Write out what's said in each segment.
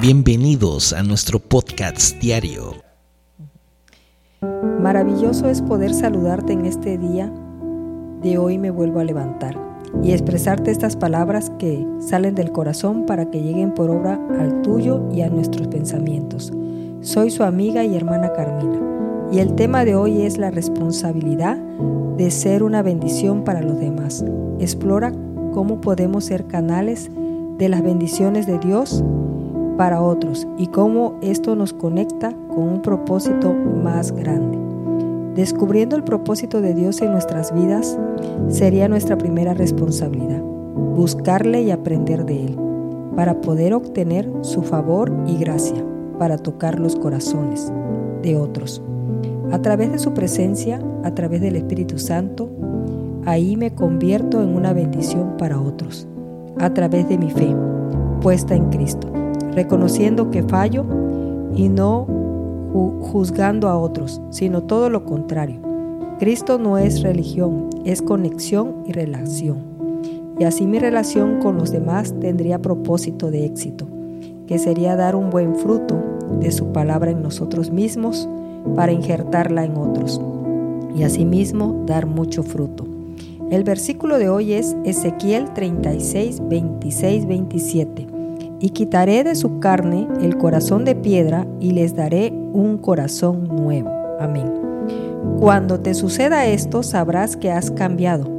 Bienvenidos a nuestro podcast diario. Maravilloso es poder saludarte en este día de hoy me vuelvo a levantar y expresarte estas palabras que salen del corazón para que lleguen por obra al tuyo y a nuestros pensamientos. Soy su amiga y hermana Carmina y el tema de hoy es la responsabilidad de ser una bendición para los demás. Explora cómo podemos ser canales de las bendiciones de Dios para otros y cómo esto nos conecta con un propósito más grande. Descubriendo el propósito de Dios en nuestras vidas sería nuestra primera responsabilidad, buscarle y aprender de Él, para poder obtener su favor y gracia, para tocar los corazones de otros. A través de su presencia, a través del Espíritu Santo, ahí me convierto en una bendición para otros, a través de mi fe puesta en Cristo, reconociendo que fallo y no juzgando a otros, sino todo lo contrario. Cristo no es religión, es conexión y relación. Y así mi relación con los demás tendría propósito de éxito, que sería dar un buen fruto de su palabra en nosotros mismos para injertarla en otros y asimismo dar mucho fruto. El versículo de hoy es Ezequiel 36, 26, 27 y quitaré de su carne el corazón de piedra y les daré un corazón nuevo. Amén. Cuando te suceda esto, sabrás que has cambiado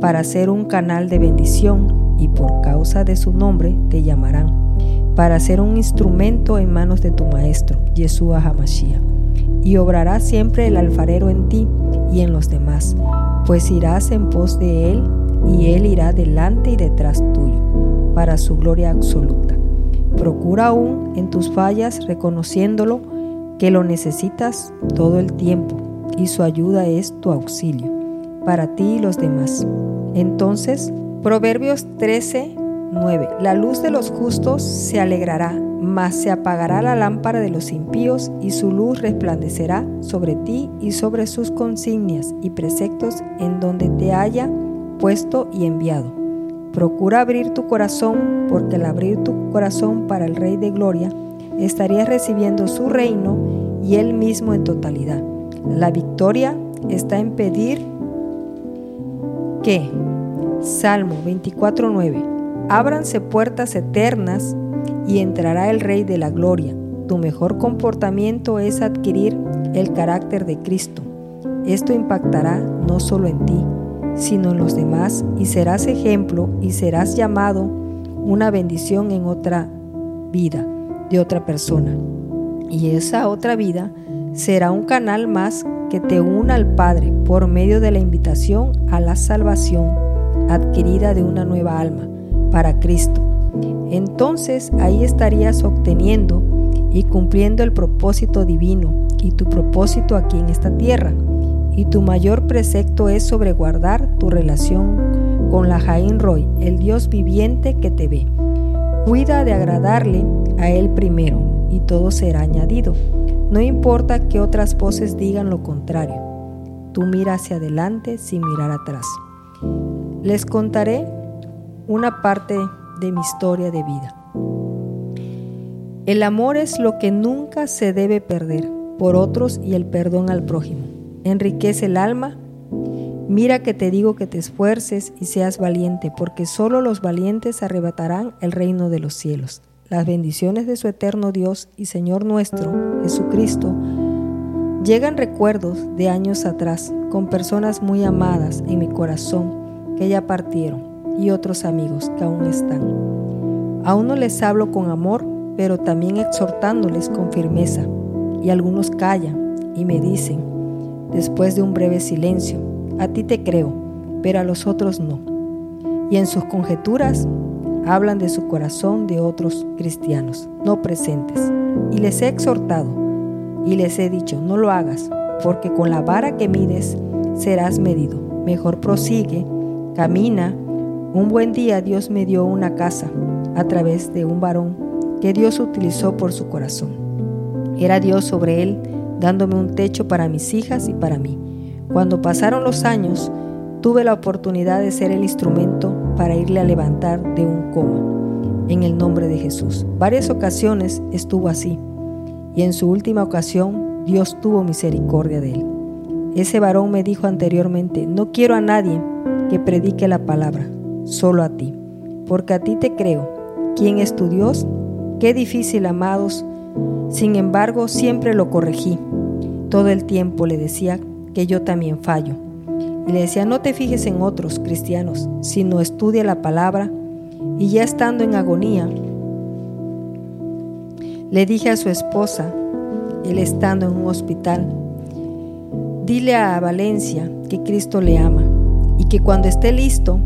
para ser un canal de bendición y por causa de su nombre te llamarán, para ser un instrumento en manos de tu Maestro, Yeshua Hamashiach. Y obrará siempre el alfarero en ti y en los demás, pues irás en pos de él y él irá delante y detrás tuyo, para su gloria absoluta. Procura aún en tus fallas reconociéndolo que lo necesitas todo el tiempo y su ayuda es tu auxilio para ti y los demás. Entonces, Proverbios 13, 9. La luz de los justos se alegrará, mas se apagará la lámpara de los impíos y su luz resplandecerá sobre ti y sobre sus consignias y preceptos en donde te haya puesto y enviado. Procura abrir tu corazón, porque al abrir tu corazón para el Rey de Gloria, estarías recibiendo su reino y él mismo en totalidad. La victoria está en pedir que, Salmo 24.9, ábranse puertas eternas y entrará el Rey de la Gloria. Tu mejor comportamiento es adquirir el carácter de Cristo. Esto impactará no solo en ti, sino en los demás, y serás ejemplo y serás llamado una bendición en otra vida de otra persona. Y esa otra vida será un canal más que te una al Padre por medio de la invitación a la salvación adquirida de una nueva alma para Cristo. Entonces ahí estarías obteniendo y cumpliendo el propósito divino y tu propósito aquí en esta tierra y tu mayor precepto es sobreguardar tu relación con la Jaín Roy, el Dios viviente que te ve. Cuida de agradarle a Él primero y todo será añadido. No importa que otras voces digan lo contrario. Tú mira hacia adelante sin mirar atrás. Les contaré una parte de mi historia de vida. El amor es lo que nunca se debe perder por otros y el perdón al prójimo enriquece el alma. Mira que te digo que te esfuerces y seas valiente, porque solo los valientes arrebatarán el reino de los cielos. Las bendiciones de su eterno Dios y Señor nuestro, Jesucristo, llegan recuerdos de años atrás, con personas muy amadas en mi corazón que ya partieron y otros amigos que aún están. Aún no les hablo con amor, pero también exhortándoles con firmeza. Y algunos callan y me dicen, después de un breve silencio, a ti te creo, pero a los otros no. Y en sus conjeturas hablan de su corazón de otros cristianos, no presentes. Y les he exhortado y les he dicho, no lo hagas, porque con la vara que mides serás medido. Mejor prosigue, camina. Un buen día Dios me dio una casa a través de un varón que Dios utilizó por su corazón. Era Dios sobre él dándome un techo para mis hijas y para mí. Cuando pasaron los años, tuve la oportunidad de ser el instrumento para irle a levantar de un coma. en el nombre de Jesús. Varias ocasiones estuvo así y en su última ocasión Dios tuvo misericordia de él. Ese varón me dijo anteriormente, no quiero a nadie que predique la palabra, solo a ti, porque a ti te creo. ¿Quién es tu Dios? Qué difícil, amados. Sin embargo, siempre lo corregí. Todo el tiempo le decía que yo también fallo. Y le decía, no te fijes en otros cristianos, sino estudia la palabra. Y ya estando en agonía, le dije a su esposa, él estando en un hospital, dile a Valencia que Cristo le ama y que cuando esté listo,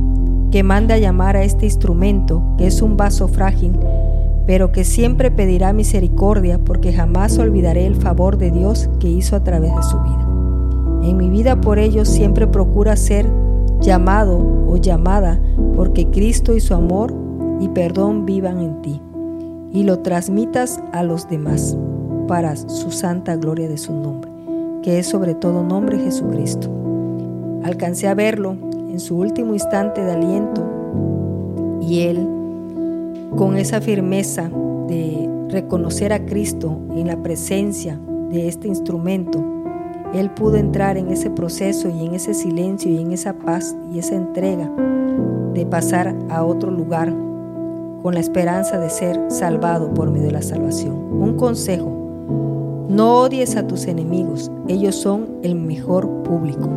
que mande a llamar a este instrumento, que es un vaso frágil, pero que siempre pedirá misericordia porque jamás olvidaré el favor de Dios que hizo a través de su vida. En mi vida por ello siempre procura ser llamado o llamada porque Cristo y su amor y perdón vivan en ti y lo transmitas a los demás para su santa gloria de su nombre, que es sobre todo nombre Jesucristo. Alcancé a verlo en su último instante de aliento y él, con esa firmeza de reconocer a Cristo en la presencia de este instrumento, él pudo entrar en ese proceso y en ese silencio y en esa paz y esa entrega de pasar a otro lugar con la esperanza de ser salvado por medio de la salvación. Un consejo, no odies a tus enemigos, ellos son el mejor público.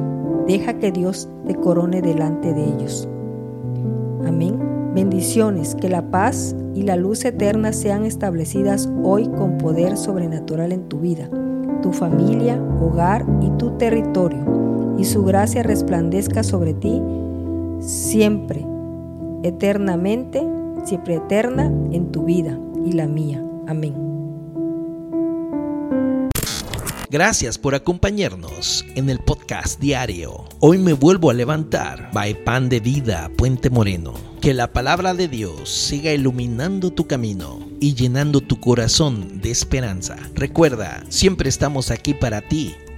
Deja que Dios te corone delante de ellos. Amén. Bendiciones, que la paz y la luz eterna sean establecidas hoy con poder sobrenatural en tu vida tu familia, hogar y tu territorio, y su gracia resplandezca sobre ti siempre, eternamente, siempre eterna en tu vida y la mía. Amén. Gracias por acompañarnos en el podcast diario. Hoy me vuelvo a levantar. By Pan de Vida, Puente Moreno. Que la palabra de Dios siga iluminando tu camino y llenando tu corazón de esperanza. Recuerda, siempre estamos aquí para ti